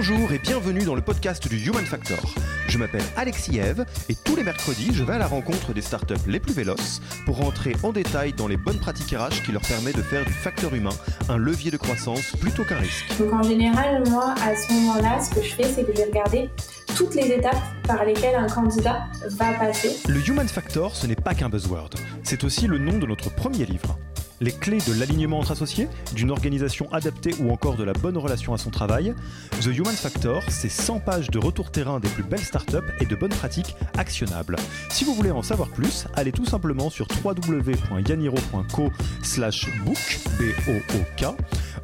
Bonjour et bienvenue dans le podcast du Human Factor. Je m'appelle Alexis Eve et tous les mercredis, je vais à la rencontre des startups les plus véloces pour rentrer en détail dans les bonnes pratiques RH qui leur permettent de faire du facteur humain un levier de croissance plutôt qu'un risque. Donc en général, moi, à ce moment-là, ce que je fais, c'est que je vais regarder toutes les étapes par lesquelles un candidat va passer. Le Human Factor, ce n'est pas qu'un buzzword, c'est aussi le nom de notre premier livre les clés de l'alignement entre associés, d'une organisation adaptée ou encore de la bonne relation à son travail. The Human Factor, c'est 100 pages de retour terrain des plus belles startups et de bonnes pratiques actionnables. Si vous voulez en savoir plus, allez tout simplement sur www.yaniro.co book, B-O-O-K.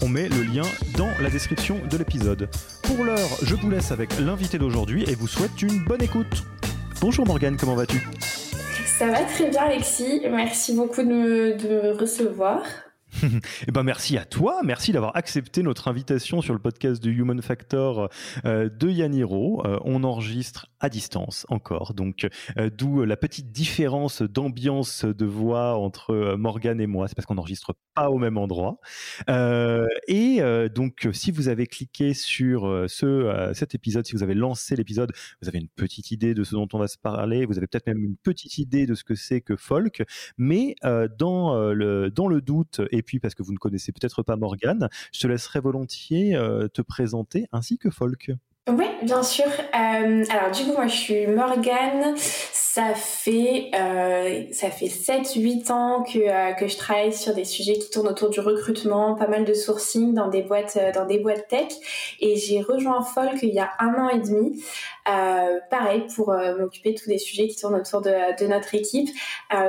On met le lien dans la description de l'épisode. Pour l'heure, je vous laisse avec l'invité d'aujourd'hui et vous souhaite une bonne écoute. Bonjour Morgane, comment vas-tu? Ça va très bien, Alexis. Merci beaucoup de me, recevoir. eh ben merci à toi, merci d'avoir accepté notre invitation sur le podcast de Human Factor euh, de Yaniro. Euh, on enregistre à distance encore, donc euh, d'où la petite différence d'ambiance de voix entre Morgan et moi, c'est parce qu'on n'enregistre pas au même endroit. et donc si vous avez cliqué sur ce, cet épisode, si vous avez lancé l'épisode, vous avez une petite idée de ce dont on va se parler, vous avez peut-être même une petite idée de ce que c'est que folk, mais dans, le, dans le doute et puis parce que vous ne connaissez peut-être pas Morgane, je te laisserai volontiers euh, te présenter ainsi que Folk. Oui, bien sûr. Euh, alors du coup, moi je suis Morgane. Ça fait euh, ça fait 7-8 ans que, euh, que je travaille sur des sujets qui tournent autour du recrutement, pas mal de sourcing dans des boîtes euh, dans des boîtes tech. Et j'ai rejoint Folk il y a un an et demi. Euh, pareil pour m'occuper de tous les sujets qui tournent autour de, de notre équipe.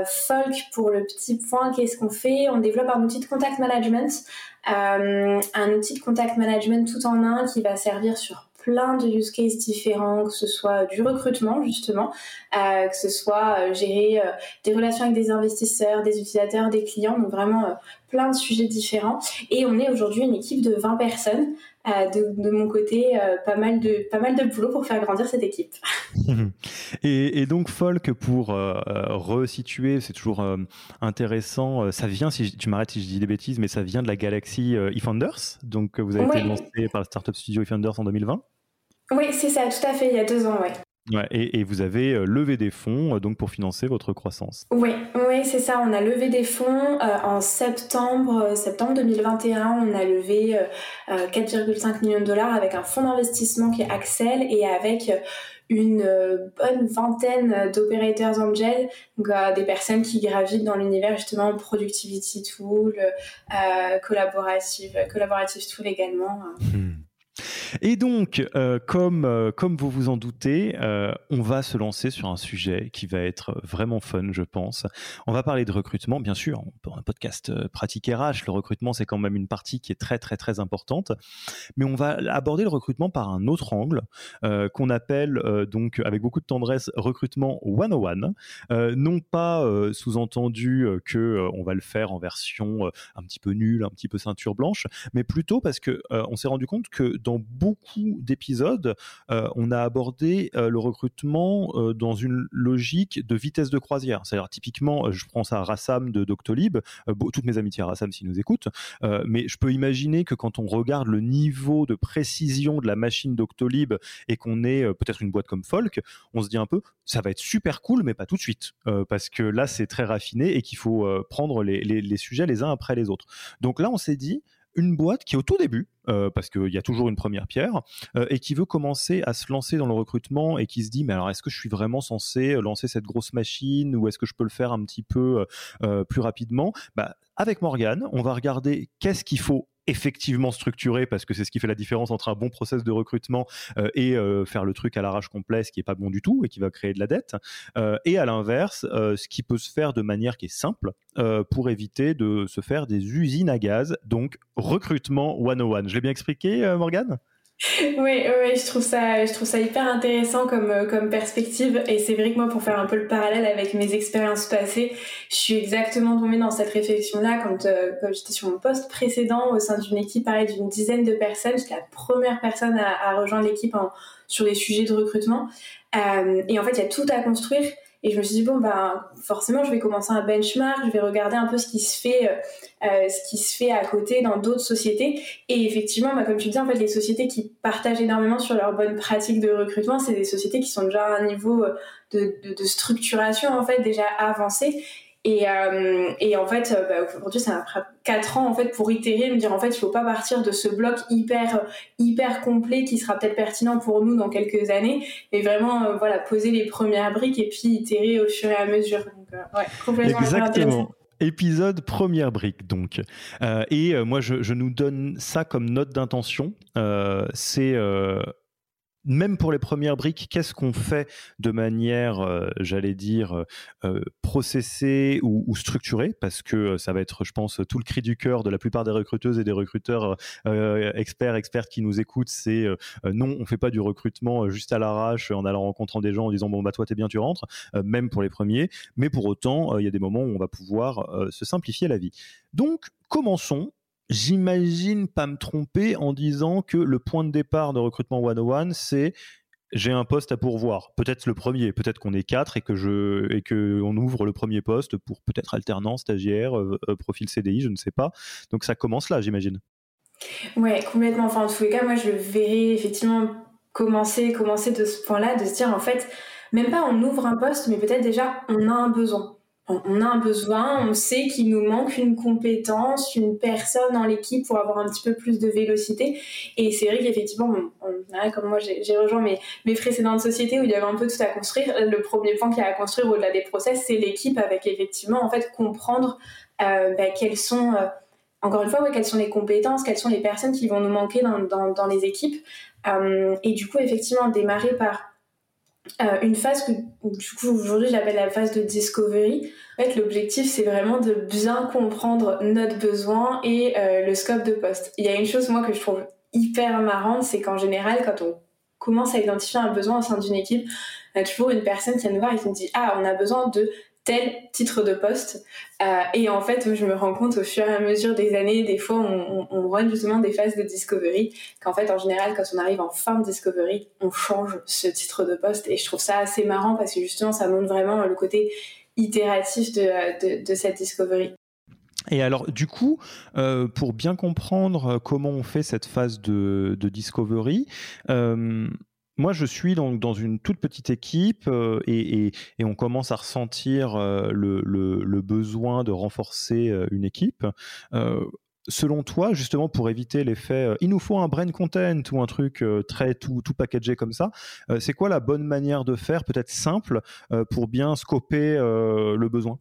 Folk, pour le petit point, qu'est-ce qu'on fait? On développe un outil de contact management, un outil de contact management tout en un qui va servir sur plein de use cases différents, que ce soit du recrutement justement, euh, que ce soit euh, gérer euh, des relations avec des investisseurs, des utilisateurs, des clients, donc vraiment plein de sujets différents. Et on est aujourd'hui une équipe de 20 personnes. De, de, mon côté, pas, mal de, pas mal de boulot pour faire grandir cette équipe. et, et, donc, Folk, pour resituer, c'est toujours intéressant, ça vient, si tu m'arrêtes si je dis des bêtises, mais ça vient de la galaxie eFounders. Donc, vous avez été lancé par le Startup Studio eFounders en 2020 oui, c'est ça, tout à fait, il y a deux ans, oui. Ouais, et, vous avez euh, levé des fonds euh, donc pour financer votre croissance. Oui, oui, c'est ça. On a levé des fonds euh, en septembre, septembre 2021. On a levé 4,5 millions de dollars avec un fonds d'investissement qui est Axel et avec une bonne vingtaine d'opérateurs angel, donc des personnes qui gravitent dans l'univers justement productivity tool, collaborative, collaborative tool également. Hmm. Et donc, euh, comme, euh, comme vous vous en doutez, euh, on va se lancer sur un sujet qui va être vraiment fun, je pense. On va parler de recrutement, bien sûr. Pour un podcast pratique RH, le recrutement, c'est quand même une partie qui est très, très, très importante. Mais on va aborder le recrutement par un autre angle, qu'on appelle donc, avec beaucoup de tendresse, recrutement 101. non pas sous-entendu que on va le faire en version un petit peu nulle, un petit peu ceinture blanche, mais plutôt parce que on s'est rendu compte que dans beaucoup d'épisodes, euh, on a abordé euh, le recrutement euh, dans une logique de vitesse de croisière. C'est-à-dire, typiquement, je prends ça à Rassam de Doctolib, toutes mes amitiés à Rassam s'ils nous écoutent, mais je peux imaginer que quand on regarde le niveau de précision de la machine Doctolib et qu'on est peut-être une boîte comme Folk, on se dit un peu, ça va être super cool, mais pas tout de suite, parce que là, c'est très raffiné et qu'il faut prendre les sujets les uns après les autres. Donc là, on s'est dit, une boîte qui est au tout début, euh, parce qu'il y a toujours une première pierre, euh, et qui veut commencer à se lancer dans le recrutement et qui se dit, mais alors est-ce que je suis vraiment censé lancer cette grosse machine ou est-ce que je peux le faire un petit peu euh, plus rapidement? Bah, Avec Morgane, on va regarder qu'est-ce qu'il faut effectivement structuré parce que c'est ce qui fait la différence entre un bon process de recrutement euh, et euh, faire le truc à l'arrache complet, ce qui est pas bon du tout et qui va créer de la dette. Euh, et à l'inverse, ce qui peut se faire de manière qui est simple pour éviter de se faire des usines à gaz. Donc recrutement 101. Je l'ai bien expliqué, Morgane? oui, oui, je trouve ça, je trouve ça hyper intéressant comme euh, comme perspective. Et c'est vrai que moi, pour faire un peu le parallèle avec mes expériences passées, je suis exactement tombée dans cette réflexion-là quand, euh, quand j'étais sur mon poste précédent au sein d'une équipe, pareil, d'une dizaine de personnes. J'étais la première personne à, à rejoindre l'équipe sur les sujets de recrutement. Euh, et en fait, il y a tout à construire. Et je me suis dit, bon, ben, forcément, je vais commencer un benchmark, je vais regarder un peu ce qui se fait, euh, euh à côté dans d'autres sociétés. Et effectivement, bah, comme tu dis, en fait, les sociétés qui partagent énormément sur leurs bonnes pratiques de recrutement, c'est des sociétés qui sont déjà à un niveau de, de, de structuration, en fait, déjà avancé. Et, euh, et en fait, euh, bah, aujourd'hui, ça m'a pris 4 ans en fait pour itérer, me dire en fait, il faut pas partir de ce bloc hyper hyper complet qui sera peut-être pertinent pour nous dans quelques années, mais vraiment euh, voilà poser les premières briques et puis itérer au fur et à mesure. Donc, ouais, complètement. Exactement. Épisode première brique donc. Euh, et moi je, je, nous donne ça comme note d'intention. Euh, c'est même pour les premières briques, qu'est-ce qu'on fait de manière, euh, j'allais dire, euh, euh, processée ou, structurée? Parce que ça va être, je pense, tout le cri du cœur de la plupart des recruteuses et des recruteurs experts, expertes qui nous écoutent, c'est non, on fait pas du recrutement juste à l'arrache en allant rencontrant des gens en disant bon bah toi t'es bien, tu rentres, même pour les premiers. Mais pour autant, il y a des moments où on va pouvoir se simplifier la vie. Donc commençons j'imagine pas me tromper en disant que le point de départ de recrutement 101, c'est j'ai un poste à pourvoir. Peut-être le premier, peut-être qu'on est quatre et que je et que on ouvre le premier poste pour peut-être alternance, stagiaire, euh, euh, profil CDI, je ne sais pas. Donc ça commence là, j'imagine. Ouais, complètement. Enfin, en tous les cas, moi, je verrais effectivement commencer, commencer de ce point-là, de se dire en fait, même pas on ouvre un poste, mais peut-être déjà on a un besoin on a un besoin, on sait qu'il nous manque une compétence, une personne dans l'équipe pour avoir un petit peu plus de vélocité. Et c'est vrai qu'effectivement, comme moi j'ai rejoint mes, mes précédentes sociétés où il y avait un peu tout à construire, le premier point qu'il y a à construire au-delà des process, c'est l'équipe avec effectivement en fait comprendre euh, bah, quelles sont, euh, encore une fois, quelles sont les compétences, quelles sont les personnes qui vont nous manquer dans, dans, dans les équipes. Euh, et du coup, effectivement, démarrer par euh, une phase que du coup aujourd'hui j'appelle la phase de discovery. En fait, l'objectif c'est vraiment de bien comprendre notre besoin et euh, le scope de poste. Il y a une chose moi que je trouve hyper marrante, c'est qu'en général quand on commence à identifier un besoin au sein d'une équipe, y a toujours une personne qui vient nous voir et qui nous dit ah on a besoin de tel titre de poste. Euh, et en fait, je me rends compte au fur et à mesure des années, des fois, on, on, run justement des phases de discovery, qu'en fait, en général, quand on arrive en fin de discovery, on change ce titre de poste. Et je trouve ça assez marrant parce que justement, ça montre vraiment le côté itératif de, de, cette discovery. Et alors, du coup, euh, pour bien comprendre comment on fait cette phase de, de discovery, euh, moi, je suis donc dans une toute petite équipe euh, et, on commence à ressentir euh, le, besoin de renforcer euh, une équipe. selon toi, justement, pour éviter l'effet il nous faut un brain content ou un truc très tout, tout packagé comme ça, c'est quoi la bonne manière de faire, peut-être simple, pour bien scoper le besoin?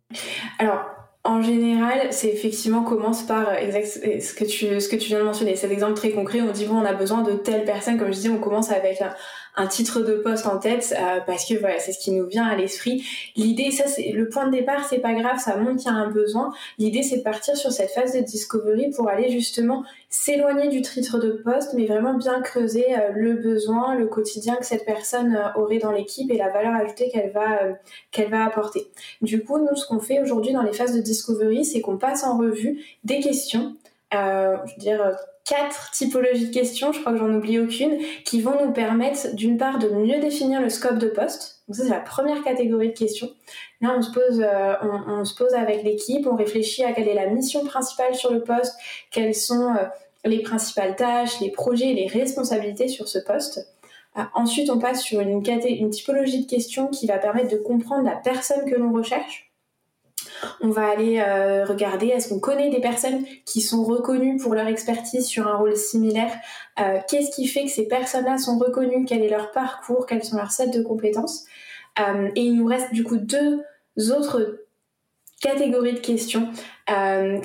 Alors, en général, c'est effectivement commence par exact, ce que tu ce que tu viens de mentionner. Cet exemple très concret, on dit bon, on a besoin de telle personne. Comme je dis, on commence avec un, un titre de poste en tête euh, parce que voilà, c'est ce qui nous vient à l'esprit. L'idée, ça c'est le point de départ, c'est pas grave, ça montre qu'il y a un besoin. L'idée, c'est de partir sur cette phase de discovery pour aller justement s'éloigner du titre de poste, mais vraiment bien creuser euh, le besoin, le quotidien que cette personne euh, aurait dans l'équipe et la valeur ajoutée qu'elle va qu'elle va apporter. Du coup, nous, ce qu'on fait aujourd'hui dans les phases de discovery, c'est qu'on passe en revue des questions. Euh, je veux dire quatre typologies de questions, je crois que j'en oublie aucune, qui vont nous permettre d'une part de mieux définir le scope de poste. Donc ça c'est la première catégorie de questions. Là on se pose, euh, on, se pose avec l'équipe, on réfléchit à quelle est la mission principale sur le poste, quelles sont euh, les principales tâches, les projets, les responsabilités sur ce poste. Euh, ensuite on passe sur une, une typologie de questions qui va permettre de comprendre la personne que l'on recherche. On va aller euh, regarder est-ce qu'on connaît des personnes qui sont reconnues pour leur expertise sur un rôle similaire. Euh, qu'est-ce qui fait que ces personnes-là sont reconnues Quel est leur parcours Quels sont leurs sets de compétences euh, Et il nous reste du coup deux autres catégories de questions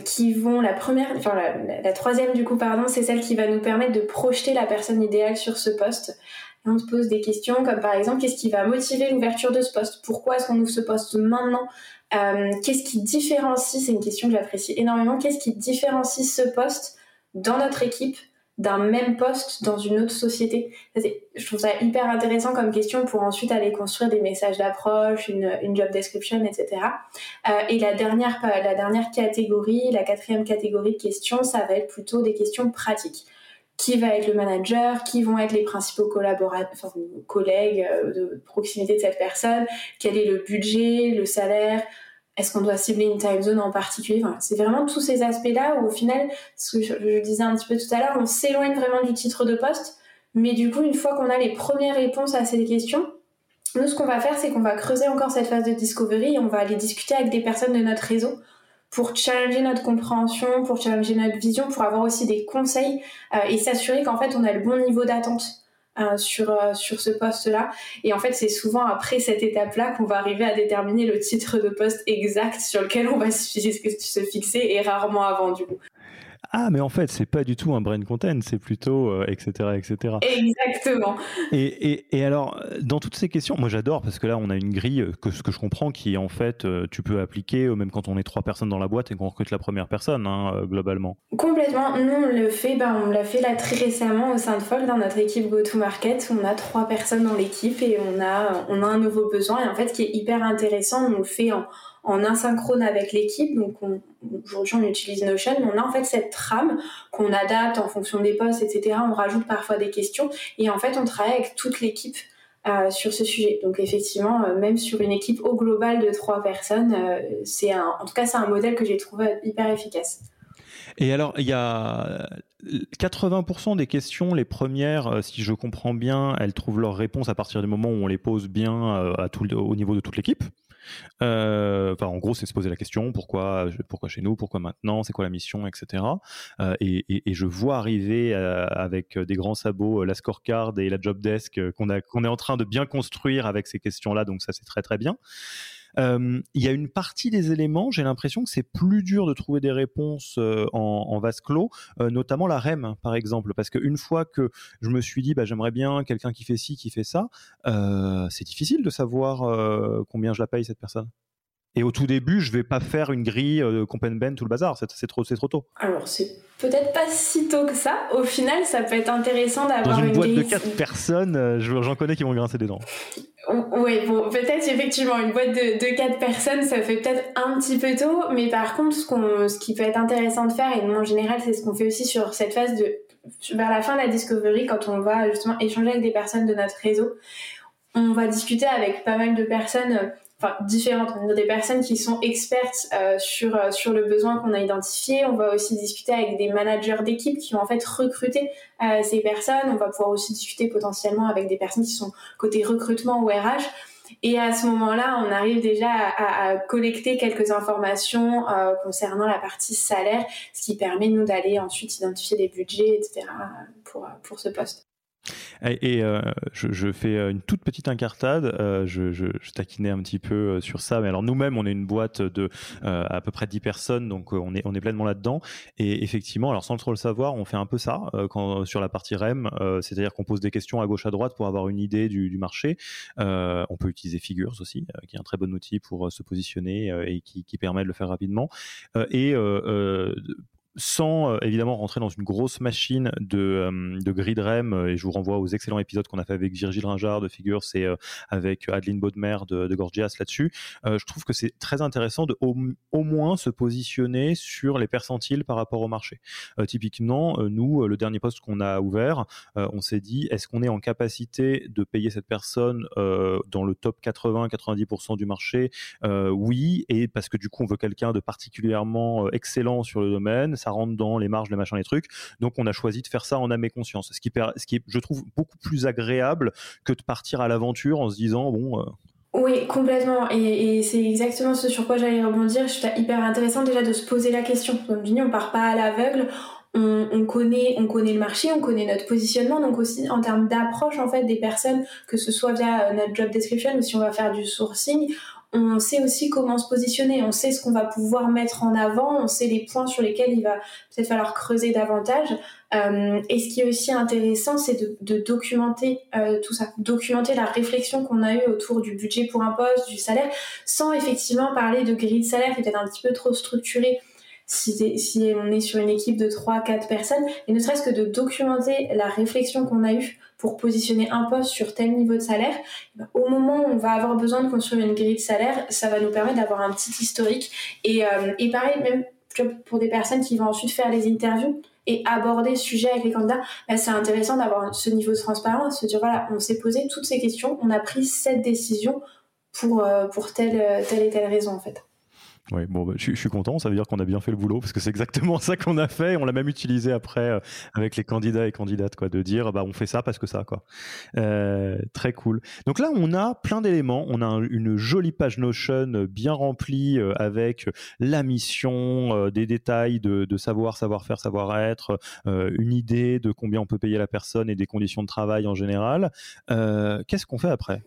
qui vont la première, la troisième du coup pardon, c'est celle qui va nous permettre de projeter la personne idéale sur ce poste on se pose des questions comme par exemple qu'est-ce qui va motiver l'ouverture de ce poste? Pourquoi est-ce qu'on ouvre ce poste maintenant? Euh, Qu'est-ce qui différencie C'est une question que j'apprécie énormément. Qu'est-ce qui différencie ce poste dans notre équipe d'un même poste dans une autre société? Je trouve ça hyper intéressant comme question pour ensuite aller construire des messages d'approche, une, job description, etc. Euh, et la dernière, la dernière catégorie, la quatrième catégorie de questions, ça va être plutôt des questions pratiques qui va être le manager, qui vont être les principaux collaborateurs, collègues euh, de proximité de cette personne, quel est le budget, le salaire, est-ce qu'on doit cibler une time zone en particulier C'est vraiment tous ces aspects-là où au final, ce que je, disais un petit peu tout à l'heure, on s'éloigne vraiment du titre de poste, mais du coup, une fois qu'on a les premières réponses à ces questions, nous, ce qu'on va faire, c'est qu'on va creuser encore cette phase de discovery et on va aller discuter avec des personnes de notre réseau pour challenger notre compréhension, pour challenger notre vision, pour avoir aussi des conseils euh, et s'assurer qu'en fait on a le bon niveau d'attente euh, sur, euh, sur ce poste-là. Et en fait, c'est souvent après cette étape-là qu'on va arriver à déterminer le titre de poste exact sur lequel on va se fixer et rarement avant du coup ah mais en fait c'est pas du tout un brain content, c'est plutôt etc euh, etc. Exactement. Et, et, alors dans toutes ces questions, moi j'adore parce que là on a une grille que ce que je comprends qui en fait euh, tu peux appliquer euh, même quand on est trois personnes dans la boîte et qu'on recrute la première personne hein, globalement. Complètement. Nous on le fait, ben, on l'a fait là très récemment au sein de Fold dans notre équipe Go to Market. On a trois personnes dans l'équipe et on a on a un nouveau besoin et en fait qui est hyper intéressant, on le fait en en asynchrone avec l'équipe. Donc aujourd'hui on utilise Notion, mais on a en fait cette trame qu'on adapte en fonction des postes, etc. On rajoute parfois des questions et en fait on travaille avec toute l'équipe. Euh, sur ce sujet. Donc effectivement, euh, même sur une équipe au global de trois personnes, euh, c'est un, en tout cas c'est un modèle que j'ai trouvé hyper efficace. Et alors, il y a 80% des questions, les premières, si je comprends bien, elles trouvent leur réponse à partir du moment où on les pose bien à tout, au niveau de toute l'équipe. Euh, enfin, en gros, c'est se poser la question pourquoi, pourquoi chez nous, pourquoi maintenant, c'est quoi la mission, etc. Euh, et, je vois arriver euh, avec des grands sabots la scorecard et la job desk qu'on est en train de bien construire avec ces questions-là. Donc ça, c'est très très bien. Euh, il y a une partie des éléments, j'ai l'impression que c'est plus dur de trouver des réponses euh, en, vase clos, euh, notamment la REM, par exemple, parce qu'une fois que je me suis dit, bah, j'aimerais bien quelqu'un qui fait ci, qui fait ça, c'est difficile de savoir combien je la paye cette personne. Et au tout début, je vais pas faire une grille euh, Ben tout le bazar, c'est trop, trop tôt. Alors c'est peut-être pas si tôt que ça. Au final, ça peut être intéressant d'avoir une, une boîte de 4 personnes, euh, j'en connais qui vont grincer des dents. Oui, bon, peut-être effectivement une boîte de, de 4 personnes, ça fait peut-être un petit peu tôt, mais par contre, ce, qu'on, ce qui peut être intéressant de faire, et en général, c'est ce qu'on fait aussi sur cette phase de vers la fin de la discovery, quand on va justement échanger avec des personnes de notre réseau, on va discuter avec pas mal de personnes enfin différentes. On a des personnes qui sont expertes euh, sur euh, sur le besoin qu'on a identifié. On va aussi discuter avec des managers d'équipe qui vont en fait recruter euh, ces personnes. On va pouvoir aussi discuter potentiellement avec des personnes qui sont côté recrutement ou RH. Et à ce moment-là, on arrive déjà à, à, collecter quelques informations euh, concernant la partie salaire, ce qui permet nous d'aller ensuite identifier des budgets, etc. pour pour ce poste. Et, euh, je, fais euh, une toute petite incartade. Euh, je, je, taquinais un petit peu sur ça. Mais alors nous-mêmes, on est une boîte de à peu près 10 personnes, donc on est on est pleinement là-dedans. Et effectivement, alors sans trop le savoir, on fait un peu ça sur la partie REM, c'est-à-dire qu'on pose des questions à gauche à droite pour avoir une idée du, du marché. on peut utiliser Figures aussi, qui est un très bon outil pour se positionner et qui, qui permet de le faire rapidement. et sans euh, évidemment rentrer dans une grosse machine de, euh, de grid REM, euh, et je vous renvoie aux excellents épisodes qu'on a fait avec Virgile Ringard de Figures et avec Adeline Baudemer de, Gorgias là-dessus. je trouve que c'est très intéressant de au, moins se positionner sur les percentiles par rapport au marché. typiquement, nous, le dernier poste qu'on a ouvert, on s'est dit est-ce qu'on est en capacité de payer cette personne dans le top 80-90% du marché? Oui, et parce que du coup, on veut quelqu'un de particulièrement excellent sur le domaine ça rentre dans les marges, les machins, les trucs. Donc on a choisi de faire ça en âme et conscience, ce qui, ce qui est, je trouve, beaucoup plus agréable que de partir à l'aventure en se disant bon. Euh, oui, complètement. Et, c'est exactement ce sur quoi j'allais rebondir. Je trouve hyper intéressant déjà de se poser la question. Comme je dis, on part pas à l'aveugle. On, connaît, on connaît le marché, on connaît notre positionnement, donc aussi en termes d'approche en fait des personnes, que ce soit via euh, notre job description ou si on va faire du sourcing, on sait aussi comment se positionner, on sait ce qu'on va pouvoir mettre en avant, on sait les points sur lesquels il va peut-être falloir creuser davantage. Euh, et ce qui est aussi intéressant, c'est de, documenter euh, tout ça, documenter la réflexion qu'on a eue autour du budget pour un poste, du salaire, sans effectivement parler de grille de salaire qui est un petit peu trop structurée si, si on est sur une équipe de 3-4 personnes, et ne serait-ce que de documenter la réflexion qu'on a eue pour positionner un poste sur tel niveau de salaire, au moment où on va avoir besoin de construire une grille de salaire, ça va nous permettre d'avoir un petit historique. Et, euh, et pareil, même pour des personnes qui vont ensuite faire les interviews et aborder ce sujet avec les candidats, ben, c'est intéressant d'avoir ce niveau de transparence, se dire voilà, on s'est posé toutes ces questions, on a pris cette décision pour, euh, pour telle, telle et telle raison en fait. Bon, bah, je, suis content. Ça veut dire qu'on a bien fait le boulot parce que c'est exactement ça qu'on a fait. On l'a même utilisé après euh, avec les candidats et candidates, quoi, de dire bah on fait ça parce que ça, quoi. Euh, très cool. Donc là, on a plein d'éléments. On a une jolie page Notion bien remplie euh, avec la mission, des détails de, de savoir, savoir-faire, savoir-être, une idée de combien on peut payer la personne et des conditions de travail en général. Qu'est-ce qu'on fait après?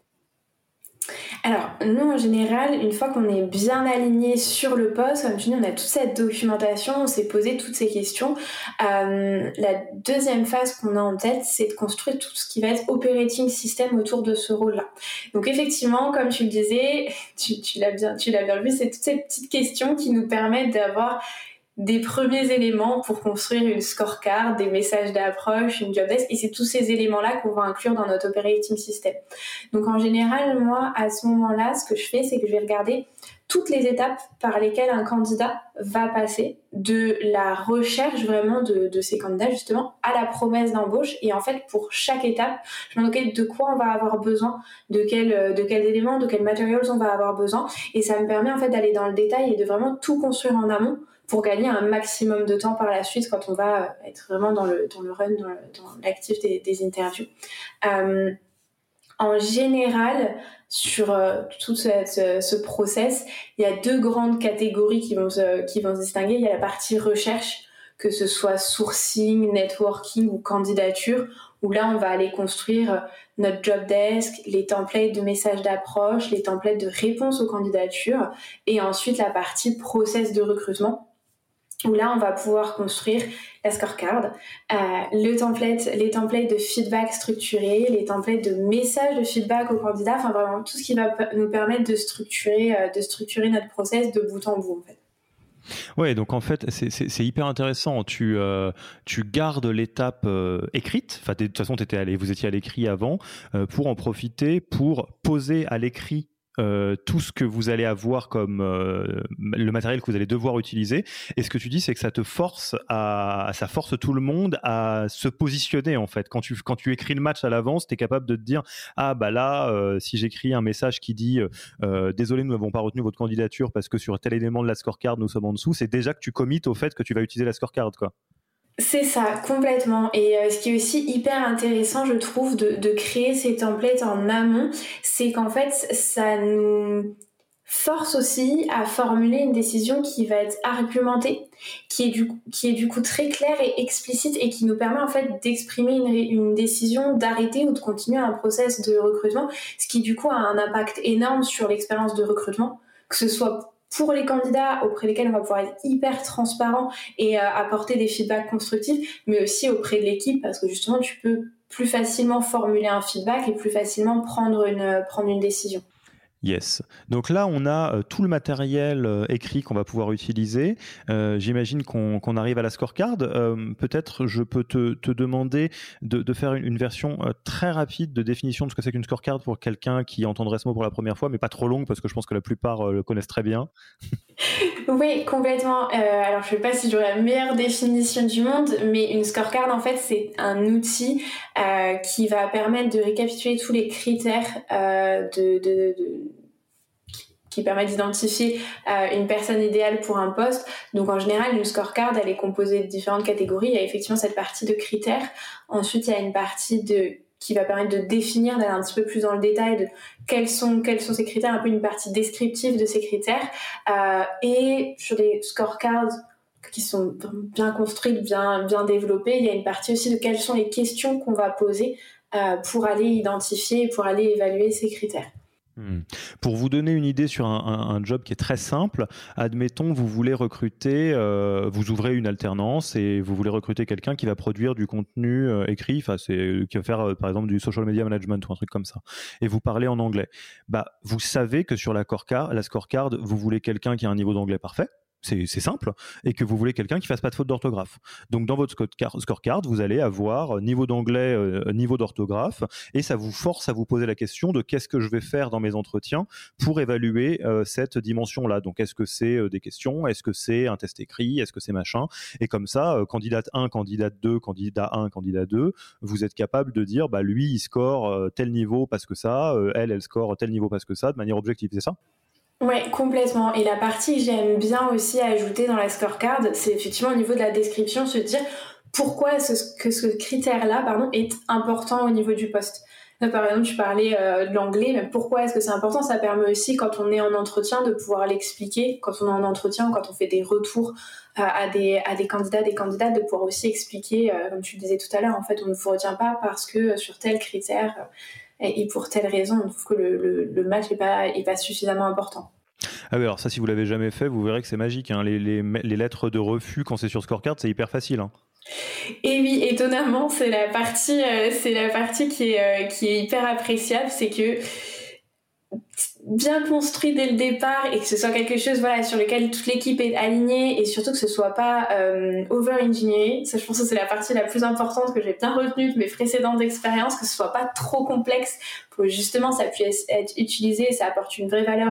Alors, nous, en général, une fois qu'on est bien aligné sur le poste, comme je dis, on a toute cette documentation, on s'est posé toutes ces questions. Euh, la deuxième phase qu'on a en tête, c'est de construire tout ce qui va être operating system autour de ce rôle-là. Donc, effectivement, comme tu le disais, tu, tu l'as bien, tu l'as bien vu, c'est toutes ces petites questions qui nous permettent d'avoir des premiers éléments pour construire une scorecard, des messages d'approche, une job desk, et c'est tous ces éléments-là qu'on va inclure dans notre operating system. Donc en général, moi, à ce moment-là, ce que je fais, c'est que je vais regarder toutes les étapes par lesquelles un candidat va passer, de la recherche vraiment de, de ces candidats justement à la promesse d'embauche. Et en fait, pour chaque étape, je me demande de quoi on va avoir besoin, de, quel, de quels éléments, de quels matériaux on va avoir besoin. Et ça me permet en fait d'aller dans le détail et de vraiment tout construire en amont pour gagner un maximum de temps par la suite quand on va être vraiment dans le, dans le run, dans l'actif des, des, interviews. Euh, en général, sur euh, tout ce, process, il y a deux grandes catégories qui vont, se, qui vont se distinguer. Il y a la partie recherche, que ce soit sourcing, networking ou candidature, où là, on va aller construire notre job desk, les templates de messages d'approche, les templates de réponse aux candidatures, et ensuite la partie process de recrutement, où là, on va pouvoir construire la scorecard, euh, le template, les templates de feedback structurés, les templates de messages de feedback aux candidats, enfin vraiment tout ce qui va nous permettre de structurer, euh, de structurer notre process de bout en bout en fait. Ouais, donc en fait, c'est hyper intéressant. Tu, euh, gardes l'étape écrite. Enfin, de toute façon, étais allé, vous étiez à l'écrit avant pour en profiter, pour poser à l'écrit euh, tout ce que vous allez avoir comme euh, le matériel que vous allez devoir utiliser. Et ce que tu dis, c'est que ça te force à, ça force tout le monde à se positionner en fait. Quand tu quand tu écris le match à l'avance, tu es capable de te dire ah bah là, euh, si j'écris un message qui dit désolé, nous n'avons pas retenu votre candidature parce que sur tel élément de la scorecard nous sommes en dessous, c'est déjà que tu commites au fait que tu vas utiliser la scorecard quoi. C'est ça, complètement. Et euh, ce qui est aussi hyper intéressant, je trouve, de, de créer ces templates en amont, c'est qu'en fait, ça nous force aussi à formuler une décision qui va être argumentée, qui est du, qui est du coup très claire et explicite et qui nous permet en fait d'exprimer une, une décision d'arrêter ou de continuer un process de recrutement, ce qui du coup a un impact énorme sur l'expérience de recrutement, que ce soit pour les candidats auprès desquels on va pouvoir être hyper transparent et euh, apporter des feedbacks constructifs, mais aussi auprès de l'équipe parce que justement tu peux plus facilement formuler un feedback et plus facilement prendre une, prendre une décision. Yes. Donc là, on a euh, tout le matériel euh, écrit qu'on va pouvoir utiliser. Euh, j'imagine qu'on arrive à la scorecard. Peut-être je peux te, demander de, faire une, version très rapide de définition de ce que c'est qu'une scorecard pour quelqu'un qui entendrait ce mot pour la première fois, mais pas trop longue parce que je pense que la plupart le connaissent très bien. oui, complètement. alors, je ne sais pas si j'aurai la meilleure définition du monde, mais une scorecard, en fait, c'est un outil qui va permettre de récapituler tous les critères de qui permet d'identifier euh, une personne idéale pour un poste. Donc en général, une scorecard, elle est composée de différentes catégories. Il y a effectivement cette partie de critères. Ensuite, il y a une partie de qui va permettre de définir, d'aller un petit peu plus dans le détail de quels sont quels sont ces critères, un peu une partie descriptive de ces critères. Euh, et sur les scorecards qui sont bien construites, bien bien développées, il y a une partie aussi de quelles sont les questions qu'on va poser euh, pour aller identifier, pour aller évaluer ces critères. Hmm. Pour vous donner une idée sur un, job qui est très simple, admettons vous voulez recruter, euh, vous ouvrez une alternance et vous voulez recruter quelqu'un qui va produire du contenu euh, écrit, c'est qui va faire euh, par exemple du social media management ou un truc comme ça, et vous parlez en anglais. Bah vous savez que sur la la scorecard, vous voulez quelqu'un qui a un niveau d'anglais parfait c'est simple, et que vous voulez quelqu'un qui fasse pas de faute d'orthographe. Donc dans votre scorecard, vous allez avoir niveau d'anglais, euh, niveau d'orthographe, et ça vous force à vous poser la question de qu'est-ce que je vais faire dans mes entretiens pour évaluer euh, cette dimension-là. Donc est-ce que c'est euh, des questions, est-ce que c'est un test écrit, est-ce que c'est machin, et comme ça, candidate 1, candidate 2, candidat 1, candidat 2, vous êtes capable de dire, bah lui il score tel niveau parce que ça, elle elle score tel niveau parce que ça, de manière objective, c'est ça? Ouais, complètement. Et la partie que j'aime bien aussi ajouter dans la scorecard, c'est effectivement au niveau de la description, se dire pourquoi est-ce que ce critère-là pardon, est important au niveau du poste. par exemple, tu parlais euh, de l'anglais, mais pourquoi est-ce que c'est important? Ça permet aussi, quand on est en entretien, de pouvoir l'expliquer, quand on est en entretien, quand on fait des retours euh, à, des, à des candidats, des candidates, de pouvoir aussi expliquer, euh, comme tu le disais tout à l'heure, en fait, on ne vous retient pas parce que sur tel critère et pour telle raison, on trouve que le, match n'est pas, est pas suffisamment important. Ah oui, alors ça, si vous l'avez jamais fait, vous verrez que c'est magique. Hein. Les, les, les, lettres de refus quand c'est sur Scorecard, c'est hyper facile. Hein. Et oui, étonnamment, c'est la partie, euh, c'est la partie qui est, euh, qui est hyper appréciable, c'est que bien construit dès le départ et que ce soit quelque chose voilà sur lequel toute l'équipe est alignée et surtout que ce soit pas euh, over engineering ça je pense que c'est la partie la plus importante que j'ai bien retenue de mes précédentes expériences que ce soit pas trop complexe pour justement ça puisse être utilisé et ça apporte une vraie valeur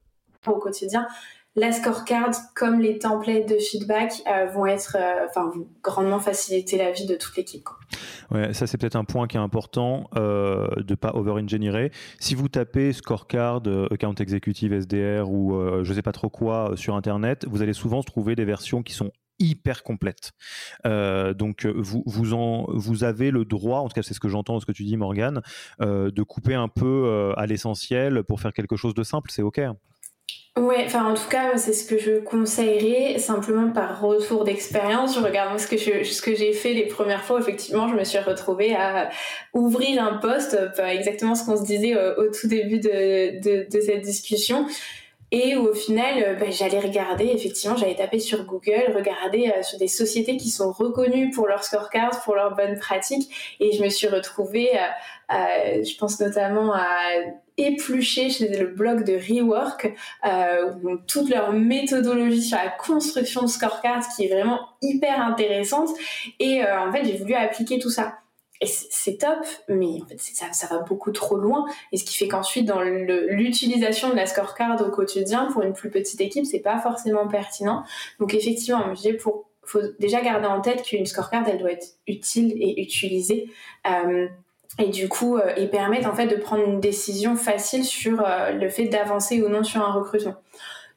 au quotidien. La scorecard, comme les templates de feedback, euh, vont être, euh, enfin, grandement faciliter la vie de toute l'équipe. Ouais, ça c'est peut-être un point qui est important euh, de pas over-engineer. Si vous tapez scorecard, euh, account executive SDR ou je sais pas trop quoi sur internet, vous allez souvent trouver des versions qui sont hyper complètes. donc vous vous avez le droit, en tout cas c'est ce que j'entends ce que tu dis Morgan, de couper un peu à l'essentiel pour faire quelque chose de simple, c'est ok. Ouais, enfin en tout cas c'est ce que je conseillerais simplement par retour d'expérience. Je regarde ce que je, ce que j'ai fait les premières fois. Effectivement, je me suis retrouvée à ouvrir un poste, exactement ce qu'on se disait au, tout début de, de, cette discussion. Et au final, ben, j'allais regarder, effectivement, j'allais taper sur Google, regarder euh, sur des sociétés qui sont reconnues pour leur scorecard, pour leurs bonnes pratiques. Et je me suis retrouvée, euh, je pense notamment à éplucher chez le blog de Rework euh, toute leur méthodologie sur la construction de scorecards qui est vraiment hyper intéressante et euh, en fait j'ai voulu appliquer tout ça et c'est top, mais en fait ça, va beaucoup trop loin. Et ce qui fait qu'ensuite dans l'utilisation de la scorecard au quotidien pour une plus petite équipe, c'est pas forcément pertinent. Donc effectivement, je pour faut déjà garder en tête qu'une scorecard elle doit être utile et utilisée. Euh, et du coup euh, ils permettent en fait de prendre une décision facile sur euh, le fait d'avancer ou non sur un recrutement.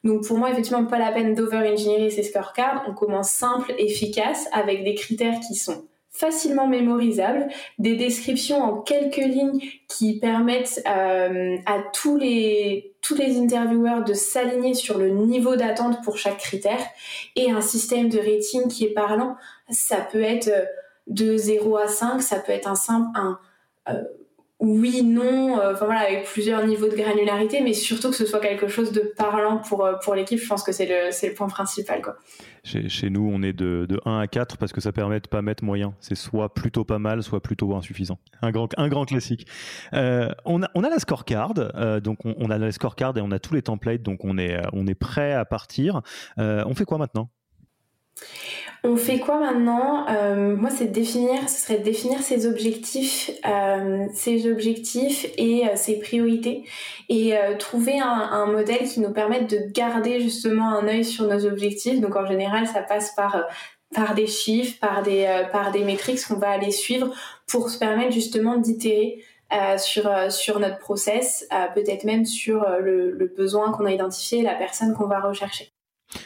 Donc pour moi effectivement pas la peine d'over-engineer ces scorecards, on commence simple, efficace avec des critères qui sont facilement mémorisables, des descriptions en quelques lignes qui permettent euh, à tous les tous les intervieweurs de s'aligner sur le niveau d'attente pour chaque critère et un système de rating qui est parlant. Ça peut être de 0 à 5, ça peut être un simple un euh, oui, non, euh, enfin voilà, avec plusieurs niveaux de granularité, mais surtout que ce soit quelque chose de parlant pour, euh, pour l'équipe, je pense que c'est le, le point principal. Quoi. Chez, chez, nous, on est de, de 1 à 4 parce que ça permet de pas mettre moyen. C'est soit plutôt pas mal, soit plutôt insuffisant. Un grand, un grand classique. Euh, on, a, on a la scorecard, donc on, on, a la scorecard et on a tous les templates, donc on est, on est prêt à partir. On fait quoi maintenant? On fait quoi maintenant euh, Moi, c'est définir, ce serait définir ses objectifs, euh, ses objectifs et euh, ses priorités, et trouver un, modèle qui nous permette de garder justement un œil sur nos objectifs. Donc, en général, ça passe par par des chiffres, par des par des métriques qu'on va aller suivre pour se permettre justement d'itérer sur, sur notre process, peut-être même sur le, le besoin qu'on a identifié, la personne qu'on va rechercher.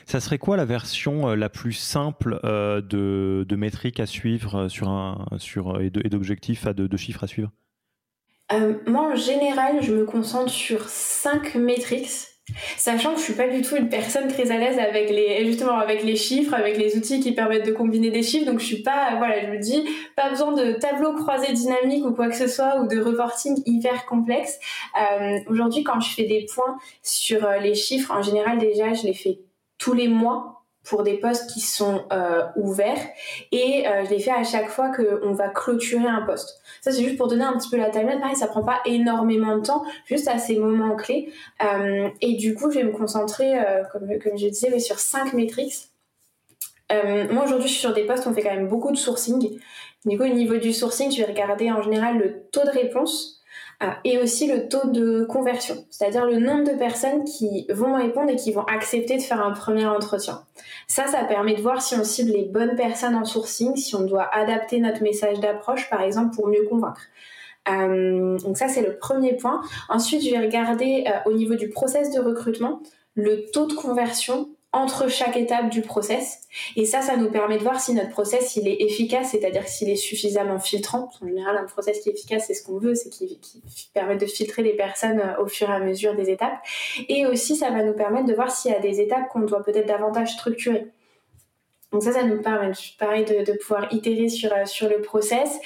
Ça serait quoi la version la plus simple de, de métriques à suivre sur un, et d'objectifs, de, chiffres à suivre? Moi, en général, je me concentre sur cinq métriques Sachant que je suis pas du tout une personne très à l'aise avec les justement avec les chiffres, avec les outils qui permettent de combiner des chiffres, donc je suis pas voilà, je me dis pas besoin de tableau croisé dynamique ou quoi que ce soit ou de reporting hyper complexe. Euh, Aujourd'hui, quand je fais des points sur euh, les chiffres, en général déjà, je les fais tous les mois pour des postes qui sont euh, ouverts et euh, je les fais à chaque fois qu'on va clôturer un poste. Ça c'est juste pour donner un petit peu la timeline. Pareil, ça prend pas énormément de temps, juste à ces moments clés. Euh, et du coup, je vais me concentrer, comme, comme je disais, mais sur cinq métriques. Moi aujourd'hui, je suis sur des postes où on fait quand même beaucoup de sourcing. Du coup, au niveau du sourcing, je vais regarder en général le taux de réponse et aussi le taux de conversion, c'est-à-dire le nombre de personnes qui vont répondre et qui vont accepter de faire un premier entretien. Ça, ça permet de voir si on cible les bonnes personnes en sourcing, si on doit adapter notre message d'approche, par exemple, pour mieux convaincre. Euh, donc ça, c'est le premier point. Ensuite, je vais regarder euh, au niveau du process de recrutement le taux de conversion entre chaque étape du process. Et ça, ça nous permet de voir si notre process il est efficace, c'est-à-dire s'il est suffisamment filtrant. En général, un process qui est efficace, c'est ce qu'on veut, c'est qu'il permet de filtrer les personnes euh, au fur et à mesure des étapes. Et aussi, ça va nous permettre de voir s'il y a des étapes qu'on doit peut-être davantage structurer. Donc ça, ça nous permet, pareil, de, de pouvoir itérer sur, euh, sur le process.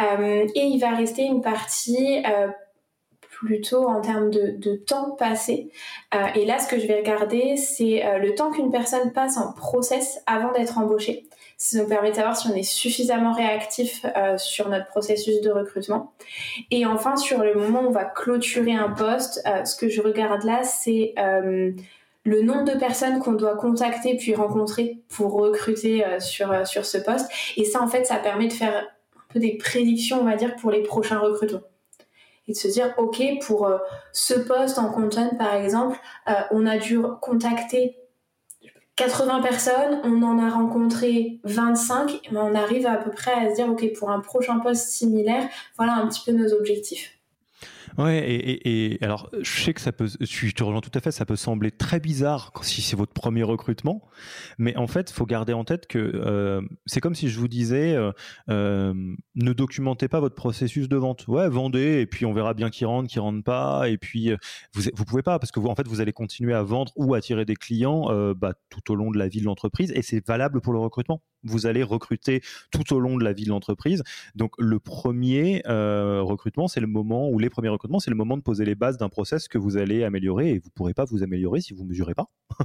Euh, et il va rester une partie euh, plutôt en termes de, temps passé. Euh, et là, ce que je vais regarder, c'est euh, le temps qu'une personne passe en process avant d'être embauchée. Ça nous permet de savoir si on est suffisamment réactif euh, sur notre processus de recrutement. Et enfin, sur le moment où on va clôturer un poste, ce que je regarde là, c'est le nombre de personnes qu'on doit contacter puis rencontrer pour recruter sur, sur ce poste. Et ça, en fait, ça permet de faire un peu des prédictions, on va dire, pour les prochains recrutements et de se dire, OK, pour euh, ce poste en content, par exemple, euh, on a dû contacter 80 personnes, on en a rencontré 25, mais on arrive à peu près à se dire, OK, pour un prochain poste similaire, voilà un petit peu nos objectifs. Ouais, et, alors je sais que ça peut, je te rejoins tout à fait, ça peut sembler très bizarre si c'est votre premier recrutement, mais en fait, il faut garder en tête que euh, c'est comme si je vous disais, euh, euh, ne documentez pas votre processus de vente. Ouais, vendez, et puis on verra bien qui rentre, qui rentre pas, et puis vous vous pouvez pas parce que vous en fait vous allez continuer à vendre ou attirer des clients bah, tout au long de la vie de l'entreprise, et c'est valable pour le recrutement. Vous allez recruter tout au long de la vie de l'entreprise. Donc le premier recrutement, c'est le moment où les premiers c'est le moment de poser les bases d'un process que vous allez améliorer et vous ne pourrez pas vous améliorer si vous ne mesurez pas.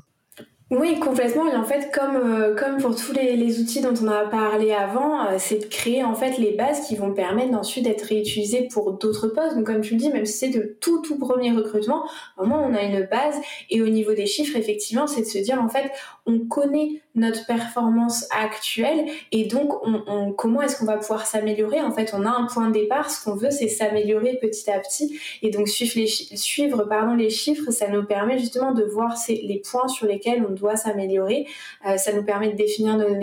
Oui, complètement. Et en fait, comme euh, comme pour tous les, les, outils dont on a parlé avant, euh, c'est de créer en fait les bases qui vont permettre ensuite d'être réutilisées pour d'autres postes. Donc, comme tu le dis, même si c'est de tout tout premier recrutement, au moins on a une base. Et au niveau des chiffres, effectivement, c'est de se dire en fait, on connaît notre performance actuelle et donc on, on comment est-ce qu'on va pouvoir s'améliorer? En fait, on a un point de départ. Ce qu'on veut, c'est s'améliorer petit à petit. Et donc suivre les suivre les chiffres, ça nous permet justement de voir les points sur lesquels on doit s'améliorer. Euh, ça nous permet de définir nos,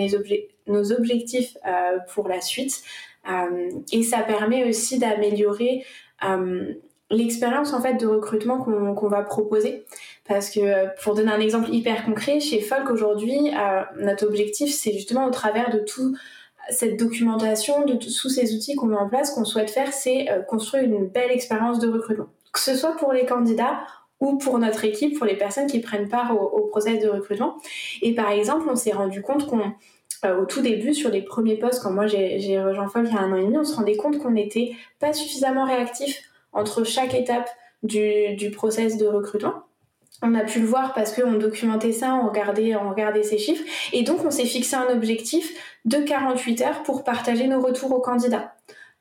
nos objectifs euh, pour la suite. Euh, et ça permet aussi d'améliorer l'expérience en fait de recrutement qu'on va proposer parce que pour donner un exemple hyper concret chez Folk aujourd'hui notre objectif c'est justement au travers de tout cette documentation de tous ces outils qu'on met en place qu'on souhaite faire c'est construire une belle expérience de recrutement que ce soit pour les candidats ou pour notre équipe, pour les personnes qui prennent part au, process de recrutement. Et par exemple, on s'est rendu compte qu'on euh, au tout début, sur les premiers postes, quand moi j'ai rejoint Folk il y a un an et demi, on se rendait compte qu'on n'était pas suffisamment réactif entre chaque étape du, du process de recrutement. On a pu le voir parce qu'on documentait ça, on regardait, ces chiffres. Et donc, on s'est fixé un objectif de 48 heures pour partager nos retours aux candidats.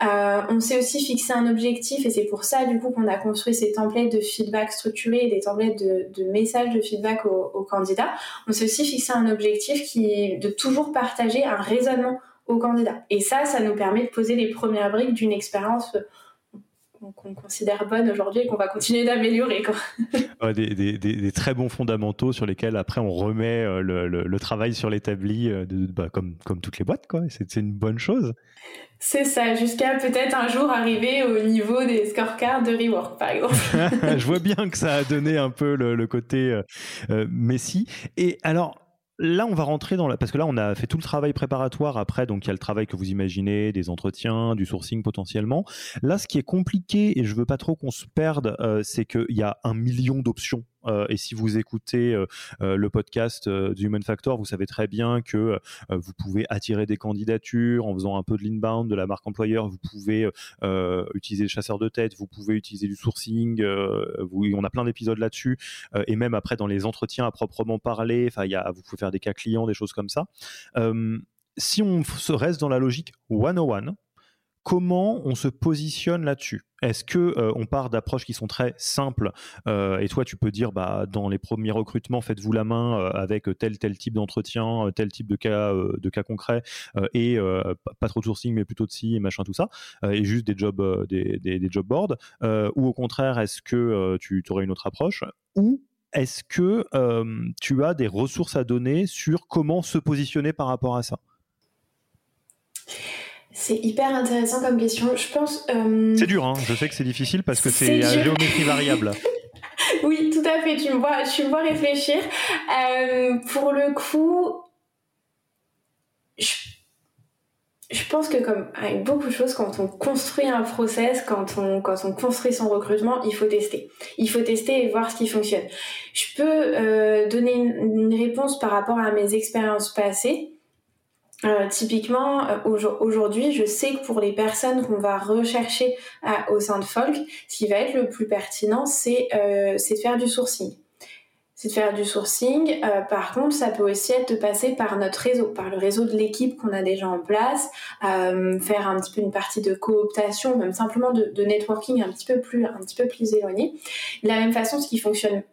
Euh, on s'est aussi fixé un objectif et c'est pour ça du coup qu'on a construit ces templates de feedback structurés et des templates de, messages de feedback aux, candidats. On s'est aussi fixé un objectif qui est de toujours partager un raisonnement aux candidats. Et ça, ça nous permet de poser les premières briques d'une expérience qu'on considère bonnes aujourd'hui et qu'on va continuer d'améliorer. des, des, des, très bons fondamentaux sur lesquels après on remet euh, le, le, travail sur l'établi, euh, bah, comme, comme toutes les boîtes. quoi. C'est une bonne chose. C'est ça, jusqu'à peut-être un jour arriver au niveau des scorecards de Rework, par exemple. Je vois bien que ça a donné un peu le, le côté euh, Messi. Et alors, Là, on va rentrer dans la... Parce que là, on a fait tout le travail préparatoire. Après, donc, il y a le travail que vous imaginez, des entretiens, du sourcing potentiellement. Là, ce qui est compliqué, et je veux pas trop qu'on se perde, euh, c'est qu'il y a un million d'options et si vous écoutez euh, euh, le podcast du Human Factor, vous savez très bien que vous pouvez attirer des candidatures en faisant un peu de l'inbound de la marque employeur. Vous pouvez utiliser le chasseur de tête, vous pouvez utiliser du sourcing. on a plein d'épisodes là-dessus. et même après dans les entretiens à proprement parler, enfin, vous pouvez faire des cas clients, des choses comme ça. si on se reste dans la logique one-on-one, comment on se positionne là-dessus? Est-ce que euh, on part d'approches qui sont très simples euh, et toi tu peux dire bah dans les premiers recrutements faites-vous la main euh, avec tel tel type d'entretien, tel type de cas de cas concrets et pas trop de sourcing mais plutôt de si et machin tout ça et juste des jobs des, job boards ou au contraire est-ce que tu aurais une autre approche? Ou est-ce que tu as des ressources à donner sur comment se positionner par rapport à ça? C'est hyper intéressant comme question. Je pense. Euh, c'est dur, hein. je sais que c'est difficile parce que c'est à géométrie variable. oui, tout à fait. Tu me vois, tu me vois réfléchir. Euh, pour le coup, je, pense que comme avec beaucoup de choses, quand on construit un process, quand on, quand on construit son recrutement, il faut tester. Il faut tester et voir ce qui fonctionne. Je peux euh, donner une, réponse par rapport à mes expériences passées. Euh, typiquement, euh, aujourd'hui, je sais que pour les personnes qu'on va rechercher au sein de Folk, ce qui va être le plus pertinent, c'est euh, de faire du sourcing. C'est de faire du sourcing. par contre, ça peut aussi être de passer par notre réseau, par le réseau de l'équipe qu'on a déjà en place, faire un petit peu une partie de cooptation, même simplement de, de networking un petit peu plus, un petit peu plus éloigné. De la même façon, ce qui fonctionne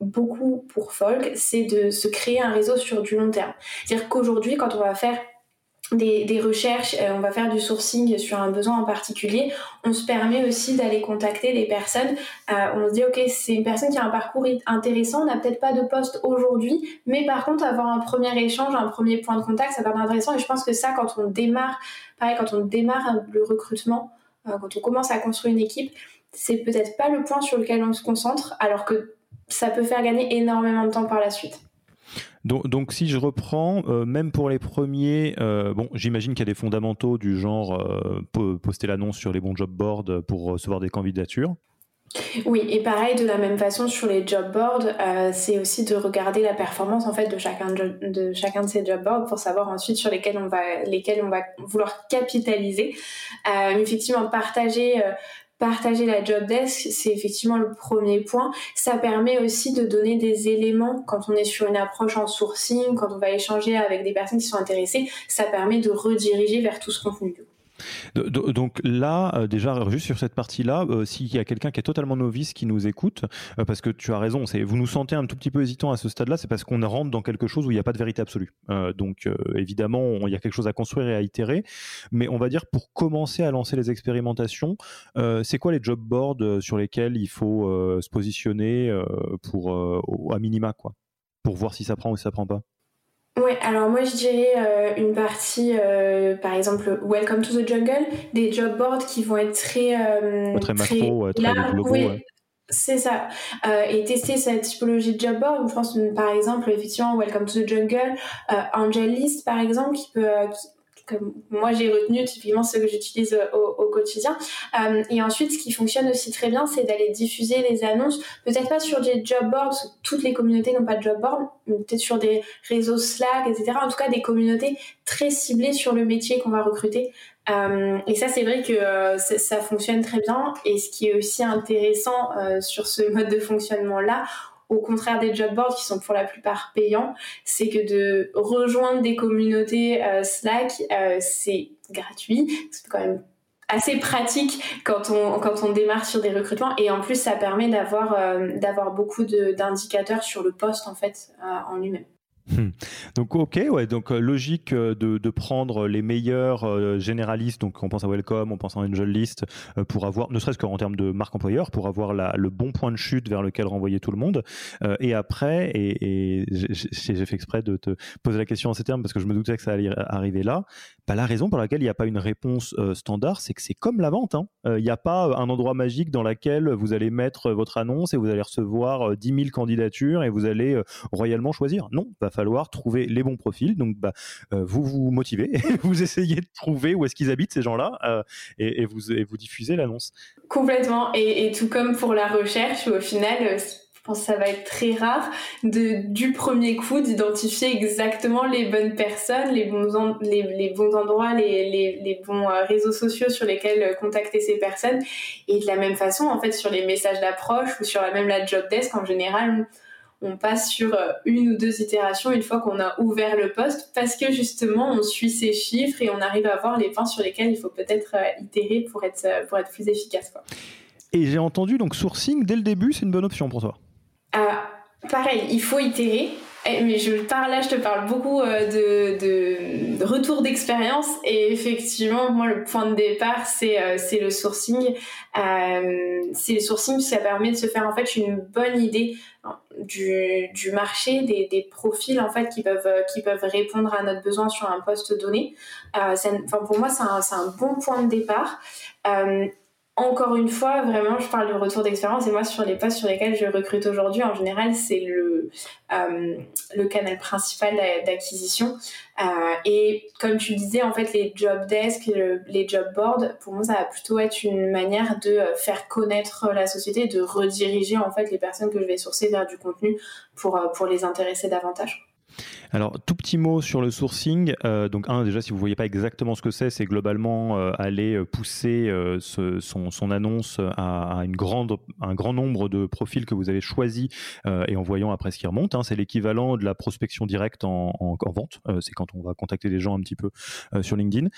beaucoup pour Folk, c'est de se créer un réseau sur du long terme. C'est-à-dire qu'aujourd'hui, quand on va faire des, recherches, euh, on va faire du sourcing sur un besoin en particulier, on se permet aussi d'aller contacter des personnes. Euh, on se dit, OK, c'est une personne qui a un parcours intéressant, on n'a peut-être pas de poste aujourd'hui, mais par contre, avoir un premier échange, un premier point de contact, ça va être intéressant. Et je pense que ça, quand on démarre, pareil, quand on démarre le recrutement, euh, quand on commence à construire une équipe, c'est peut-être pas le point sur lequel on se concentre, alors que ça peut faire gagner énormément de temps par la suite. Donc, si je reprends, euh, même pour les premiers, euh, bon, j'imagine qu'il y a des fondamentaux du genre euh, poster l'annonce sur les bons job boards pour recevoir des candidatures. Oui, et pareil, de la même façon sur les job boards, c'est aussi de regarder la performance en fait de chacun de, chacun de ces job boards pour savoir ensuite sur lesquels on va lesquels on va vouloir capitaliser. effectivement, partager partager la job desk, c'est effectivement le premier point. Ça permet aussi de donner des éléments quand on est sur une approche en sourcing, quand on va échanger avec des personnes qui sont intéressées, ça permet de rediriger vers tout ce contenu. Donc là, euh, déjà, juste sur cette partie-là, euh, s'il y a quelqu'un qui est totalement novice qui nous écoute, euh, parce que tu as raison, vous nous sentez un tout petit peu hésitant à ce stade-là, c'est parce qu'on rentre dans quelque chose où il n'y a pas de vérité absolue. donc évidemment, il y a quelque chose à construire et à itérer, mais on va dire pour commencer à lancer les expérimentations, c'est quoi les job boards sur lesquels il faut se positionner pour à minima quoi, pour voir si ça prend ou si ça prend pas? Oui, alors moi je dirais euh, une partie, euh, par exemple, Welcome to the Jungle, des job boards qui vont être très... Euh, très macro, très, globaux. Oui, C'est ça. et tester cette typologie de job board. Je pense par exemple, effectivement, Welcome to the Jungle, Angel List par exemple, qui peut, moi j'ai retenu typiquement ce que j'utilise euh, au, quotidien. Euh, et ensuite, ce qui fonctionne aussi très bien, c'est d'aller diffuser les annonces, peut-être pas sur des job boards, toutes les communautés n'ont pas de job board, peut-être sur des réseaux Slack, etc. En tout cas, des communautés très ciblées sur le métier qu'on va recruter. Euh, et ça, c'est vrai que ça fonctionne très bien. Et ce qui est aussi intéressant sur ce mode de fonctionnement-là, au contraire des job boards qui sont pour la plupart payants, c'est que de rejoindre des communautés euh, Slack, euh, c'est gratuit. C'est quand même assez pratique quand on, démarre sur des recrutements et en plus ça permet d'avoir euh, d'avoir beaucoup d'indicateurs sur le poste en fait en lui-même. Hmm. Donc ok, ouais, donc euh, logique euh, de, prendre les meilleurs euh, généralistes, donc on pense à Welcome, on pense à Angel List, pour avoir, ne serait-ce qu'en termes de marque employeur, pour avoir le bon point de chute vers lequel renvoyer tout le monde. et après, et, j'ai fait exprès de te poser la question en ces termes parce que je me doutais que ça allait arriver là. Bah, la raison pour laquelle il n'y a pas une réponse standard, c'est que c'est comme la vente. Hein. Il n'y a pas un endroit magique dans lequel vous allez mettre votre annonce et vous allez recevoir 10 000 candidatures et vous allez royalement choisir. Non, va falloir trouver les bons profils. Donc, bah, euh, vous vous motivez, vous essayez de trouver où est-ce qu'ils habitent ces gens-là, euh, et, vous, diffusez l'annonce. Complètement. Et, tout comme pour la recherche, au final, euh, je pense que ça va être très rare de du premier coup d'identifier exactement les bonnes personnes, les bons endroits, les, bons réseaux sociaux sur lesquels contacter ces personnes. Et de la même façon, en fait, sur les messages d'approche ou sur la même la job desk en général, passe sur euh, une ou deux itérations une fois qu'on a ouvert le poste parce que justement on suit ces chiffres et on arrive à voir les points sur lesquels il faut peut-être euh, itérer pour être, euh, pour être plus efficace. Et j'ai entendu donc sourcing dès le début, c'est une bonne option pour toi? pareil, il faut itérer. Eh, mais je parle là, je te parle beaucoup de, de, retour d'expérience et effectivement, moi le point de départ c'est c'est le sourcing. c'est le sourcing, ça permet de se faire en fait une bonne idée du, du marché, des, des, profils en fait qui peuvent qui peuvent répondre à notre besoin sur un poste donné. Euh, enfin, pour moi, c'est un, un, bon point de départ. Euh, encore une fois, vraiment, je parle de retour d'expérience et moi, sur les postes sur lesquels je recrute aujourd'hui, en général, c'est le, euh, le canal principal d'acquisition. Euh, et comme tu disais, en fait, les job desks, les job boards, pour moi, ça va plutôt être une manière de faire connaître la société, de rediriger en fait les personnes que je vais sourcer vers du contenu pour les intéresser davantage. Alors, tout petit mot sur le sourcing. Euh, donc, un, déjà, si vous ne voyez pas exactement ce que c'est, c'est globalement euh, aller euh, pousser son, annonce à, un grand nombre de profils que vous avez choisis et en voyant après ce qui remonte. Hein. c'est l'équivalent de la prospection directe en, vente. c'est quand on va contacter des gens un petit peu sur LinkedIn.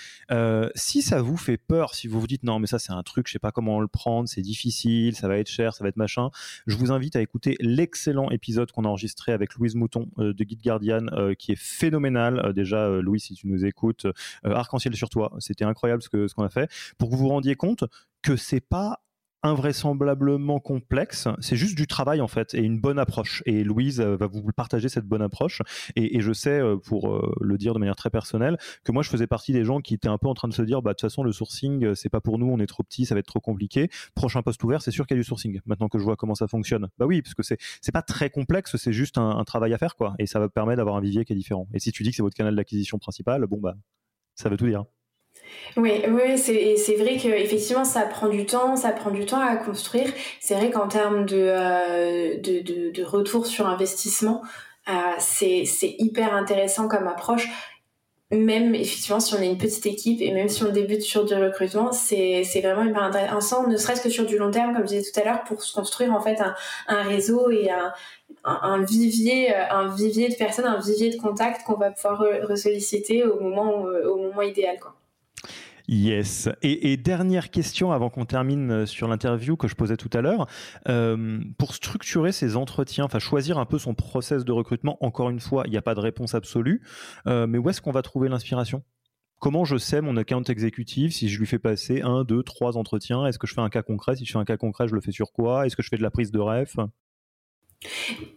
si ça vous fait peur, si vous vous dites non, mais ça, c'est un truc, je ne sais pas comment le prendre, c'est difficile, ça va être cher, ça va être machin, je vous invite à écouter l'excellent épisode qu'on a enregistré avec Louise Mouton de Guide Guardian euh, qui est phénoménal. Euh, déjà, euh, Louis, si tu nous écoutes, arc-en-ciel sur toi, c'était incroyable ce qu'on a fait pour que vous vous rendiez compte que c'est pas invraisemblablement complexe. C'est juste du travail en fait et une bonne approche. Et Louise euh, va vous partager cette bonne approche. Et, je sais, euh, pour euh, le dire de manière très personnelle, que moi je faisais partie des gens qui étaient un peu en train de se dire, bah de toute façon le sourcing c'est pas pour nous, on est trop petit, ça va être trop compliqué. Prochain poste ouvert, c'est sûr qu'il y a du sourcing. Maintenant que je vois comment ça fonctionne, bah oui, parce que c'est c'est pas très complexe, c'est juste un, un, travail à faire quoi. Et ça va permettre d'avoir un vivier qui est différent. Et si tu dis que c'est votre canal d'acquisition principal, bon bah ça veut tout dire. Oui, oui, c'est vrai que effectivement ça prend du temps, ça prend du temps à construire. C'est vrai qu'en termes de, euh, de, de, retour sur investissement, euh, c'est hyper intéressant comme approche. Même effectivement si on est une petite équipe et même si on débute sur du recrutement, c'est vraiment hyper intéressant, ne serait-ce que sur du long terme, comme je disais tout à l'heure, pour se construire en fait un, un réseau et un, un, vivier, un vivier de personnes, un vivier de contacts qu'on va pouvoir ressolliciter au moment, au moment idéal. Yes. Et, dernière question avant qu'on termine euh, sur l'interview que je posais tout à l'heure. Euh, pour structurer ces entretiens, enfin choisir un peu son process de recrutement, encore une fois, il n'y a pas de réponse absolue, euh, mais où est-ce qu'on va trouver l'inspiration? Comment je sais mon account exécutif si je lui fais passer un, deux, trois entretiens? Est-ce que je fais un cas concret? Si je fais un cas concret, je le fais sur quoi? Est-ce que je fais de la prise de ref?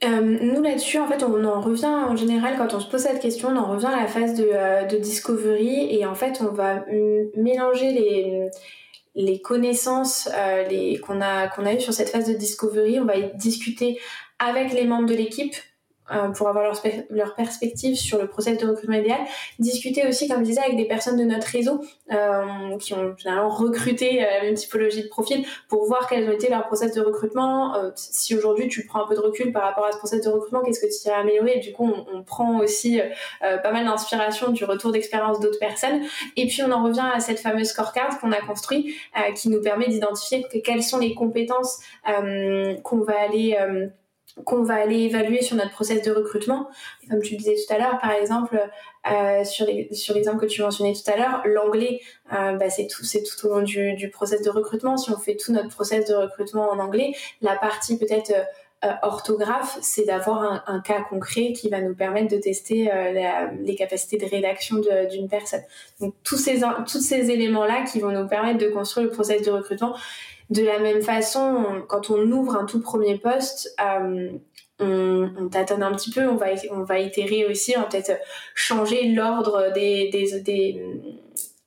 Euh, nous là-dessus, en fait, on en revient en général quand on se pose cette question, on en revient à la phase de, euh, discovery et en fait, on va mélanger les connaissances euh, qu'on a qu'on a eues sur cette phase de discovery. On va discuter avec les membres de l'équipe euh, pour avoir leur, leur, perspective sur le process de recrutement idéal. Discuter aussi, comme je disais, avec des personnes de notre réseau euh, qui ont finalement recruté euh, la même typologie de profil pour voir quels ont été leurs process de recrutement. Si aujourd'hui tu prends un peu de recul par rapport à ce process de recrutement, qu'est-ce que tu irais améliorer? Et du coup, on, prend aussi pas mal d'inspiration du retour d'expérience d'autres personnes. Et puis, on en revient à cette fameuse scorecard qu'on a construit qui nous permet d'identifier quelles sont les compétences qu'on va aller qu'on va aller évaluer sur notre process de recrutement. Comme tu disais tout à l'heure, par exemple, euh, sur l'exemple que tu mentionnais tout à l'heure, l'anglais, euh, bah, c'est tout, au long du, du process de recrutement. Si on fait tout notre process de recrutement en anglais, la partie peut-être orthographe, c'est d'avoir un, cas concret qui va nous permettre de tester les capacités de rédaction d'une personne. Donc tous ces tous ces éléments là qui vont nous permettre de construire le process de recrutement. De la même façon, quand on ouvre un tout premier poste, on, on, tâtonne un petit peu, on va, on va itérer aussi, on va peut-être changer l'ordre des, des,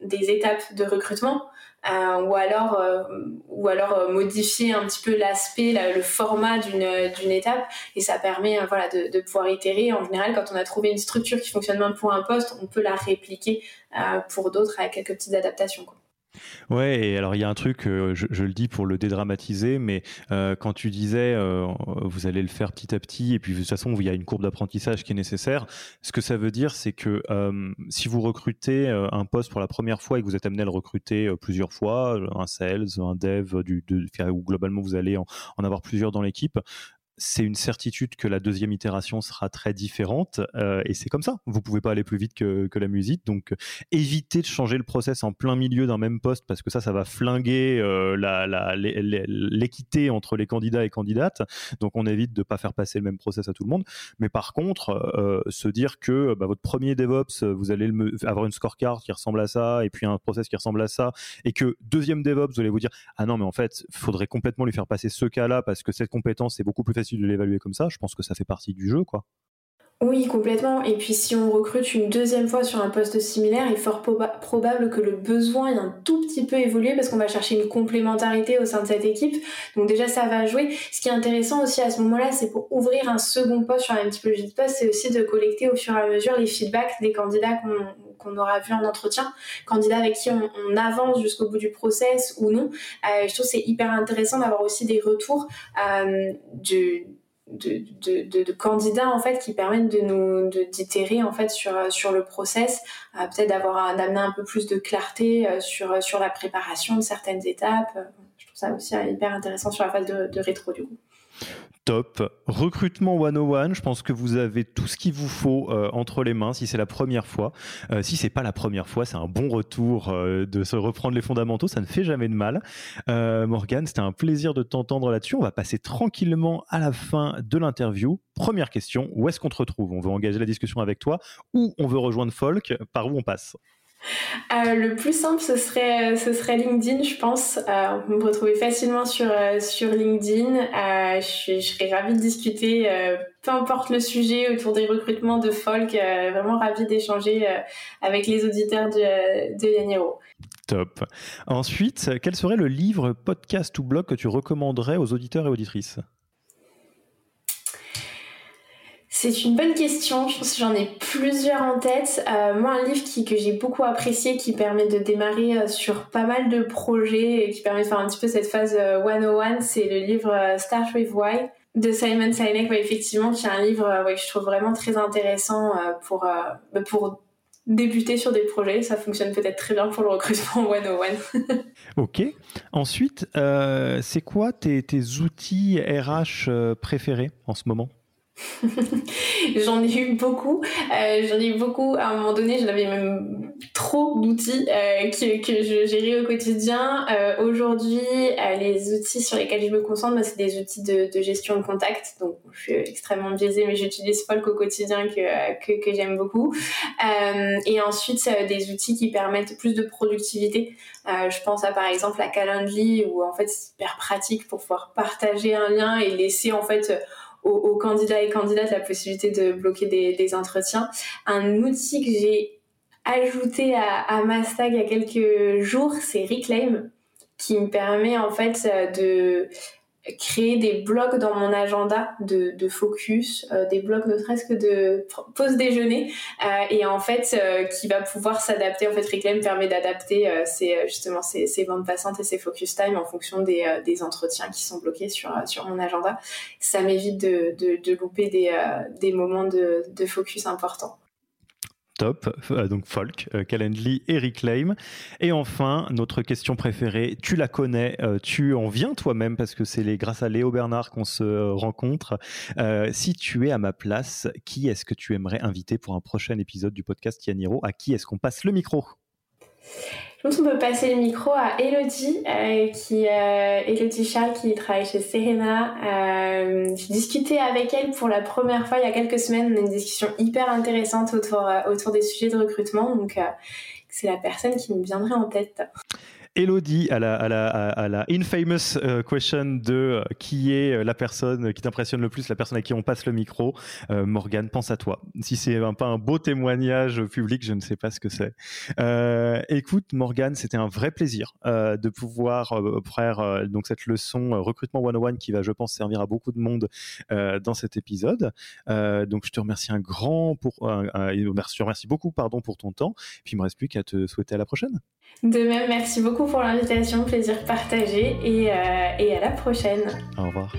des, étapes de recrutement. Euh, ou alors, euh, ou alors euh, modifier un petit peu l'aspect, le format d'une étape, et ça permet voilà de, pouvoir itérer. En général, quand on a trouvé une structure qui fonctionne bien pour un poste, on peut la répliquer pour d'autres avec quelques petites adaptations. Ouais, et alors il y a un truc, euh, je, le dis pour le dédramatiser, mais euh, quand tu disais euh, vous allez le faire petit à petit, et puis de toute façon il y a une courbe d'apprentissage qui est nécessaire, ce que ça veut dire c'est que si vous recrutez un poste pour la première fois et que vous êtes amené à le recruter plusieurs fois, un sales, un dev, du, globalement vous allez en avoir plusieurs dans l'équipe, c'est une certitude que la deuxième itération sera très différente euh, et c'est comme ça. Vous pouvez pas aller plus vite que, la musique, donc euh, évitez de changer le process en plein milieu d'un même poste parce que ça, ça va flinguer euh, l'équité entre les candidats et candidates. Donc on évite de pas faire passer le même process à tout le monde. Mais par contre, se dire que bah, votre premier DevOps, vous allez avoir une scorecard qui ressemble à ça et puis un process qui ressemble à ça et que deuxième DevOps, vous allez vous dire ah non mais en fait, faudrait complètement lui faire passer ce cas-là parce que cette compétence est beaucoup plus facile de l'évaluer comme ça. Je pense que ça fait partie du jeu, quoi. Oui, complètement. Et puis si on recrute une deuxième fois sur un poste similaire, il est fort probable que le besoin ait un tout petit peu évolué parce qu'on va chercher une complémentarité au sein de cette équipe. Donc déjà, ça va jouer. Ce qui est intéressant aussi à ce moment-là, c'est pour ouvrir un second poste sur une typologie de poste, c'est aussi de collecter au fur et à mesure les feedbacks des candidats qu'on aura vus en entretien, candidats avec qui on, avance jusqu'au bout du process ou non. Euh, je trouve c'est hyper intéressant d'avoir aussi des retours euh, du de, candidats en fait qui permettent de nous d'itérer en fait sur sur le process euh, peut-être d'avoir d'amener un peu plus de clarté euh, sur sur la préparation de certaines étapes je ça aussi hyper intéressant sur la phase de, de rétro du coup Top. Recrutement 101, je pense que vous avez tout ce qu'il vous faut euh, entre les mains si c'est la première fois. Euh, si c'est pas la première fois, c'est un bon retour euh, de se reprendre les fondamentaux, ça ne fait jamais de mal. Morgane, c'était un plaisir de t'entendre là-dessus. On va passer tranquillement à la fin de l'interview. Première question, où est-ce qu'on te retrouve? On veut engager la discussion avec toi ou on veut rejoindre Folk? Par où on passe? euh, le plus simple, ce serait, LinkedIn, je pense. Euh, on me retrouver facilement sur, euh, LinkedIn. Euh, je, je, serais ravie de discuter, peu importe le sujet, autour des recrutements de folk. vraiment ravie d'échanger avec les auditeurs de, de Yaniro. Top. Ensuite, quel serait le livre, podcast ou blog que tu recommanderais aux auditeurs et auditrices? C'est une bonne question. Je pense que j'en ai plusieurs en tête. Euh, moi, un livre qui, que j'ai beaucoup apprécié, qui permet de démarrer euh, sur pas mal de projets et qui permet de faire un petit peu cette phase 101, euh, c'est le livre Start with Why de Simon Sinek, effectivement, qui est un livre que je trouve vraiment très intéressant pour, bah, pour débuter sur des projets. Ça fonctionne peut-être très bien pour le recrutement 101. ok. Ensuite, c'est quoi tes, tes outils RH préférés en ce moment? j'en ai eu beaucoup. Euh, j'en ai eu beaucoup. À un moment donné, j'en avais même trop d'outils euh, que, que je gérais au quotidien. Euh, Aujourd'hui, les outils sur lesquels je me concentre, c'est des outils de, gestion de contact. Donc, je suis extrêmement biaisée, mais j'utilise Folk au quotidien que, que, j'aime beaucoup. Et ensuite, des outils qui permettent plus de productivité. je pense à par exemple la Calendly, où en fait, c'est hyper pratique pour pouvoir partager un lien et laisser en fait aux, candidats et candidates la possibilité de bloquer des, entretiens. Un outil que j'ai ajouté à, à ma stack il y a quelques jours, c'est Reclaim, qui me permet en fait de créer des blocs dans mon agenda de, de focus, euh, des blocs ne serait-ce que de pause déjeuner, euh, et en fait euh, qui va pouvoir s'adapter. En fait, Reclaim permet d'adapter ses, justement ses, ses bandes passantes et ses focus time en fonction des, des entretiens qui sont bloqués sur, sur mon agenda. Ça m'évite de, de, de louper des, des moments de, de focus importants. Top, euh, donc Folk, euh, Calendly et Reclaim. Et enfin, notre question préférée, tu la connais, euh, tu en viens toi-même parce que c'est grâce à Léo Bernard qu'on se rencontre. si tu es à ma place, qui est-ce que tu aimerais inviter pour un prochain épisode du podcast Yaniro? À qui est-ce qu'on passe le micro? Je pense qu'on peut passer le micro à Elodie, euh, qui, euh, Elodie Charles, qui travaille chez Serena. Euh, J'ai discuté avec elle pour la première fois il y a quelques semaines. On a une discussion hyper intéressante autour, euh, autour des sujets de recrutement. Donc, euh, c'est la personne qui me viendrait en tête. Elodie à la, infamous euh, question de euh, qui est euh, la personne qui t'impressionne le plus, la personne à qui on passe le micro. Euh, Morgane, pense à toi. Si c'est un, pas un beau témoignage public, je ne sais pas ce que c'est. Écoute, Morgane, c'était un vrai plaisir de pouvoir faire donc cette leçon recrutement 101 qui va, je pense, servir à beaucoup de monde dans cet épisode. donc, je te remercie un grand pour, je remercie beaucoup, pardon, pour ton temps. Puis, il me reste plus qu'à te souhaiter à la prochaine. De même, merci beaucoup pour l'invitation, plaisir partagé et, euh, et à la prochaine. Au revoir.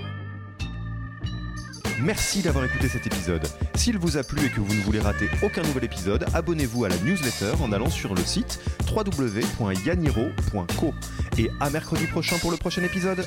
Merci d'avoir écouté cet épisode. S'il vous a plu et que vous ne voulez rater aucun nouvel épisode, abonnez-vous à la newsletter en allant sur le site www.yaniro.co. Et à mercredi prochain pour le prochain épisode.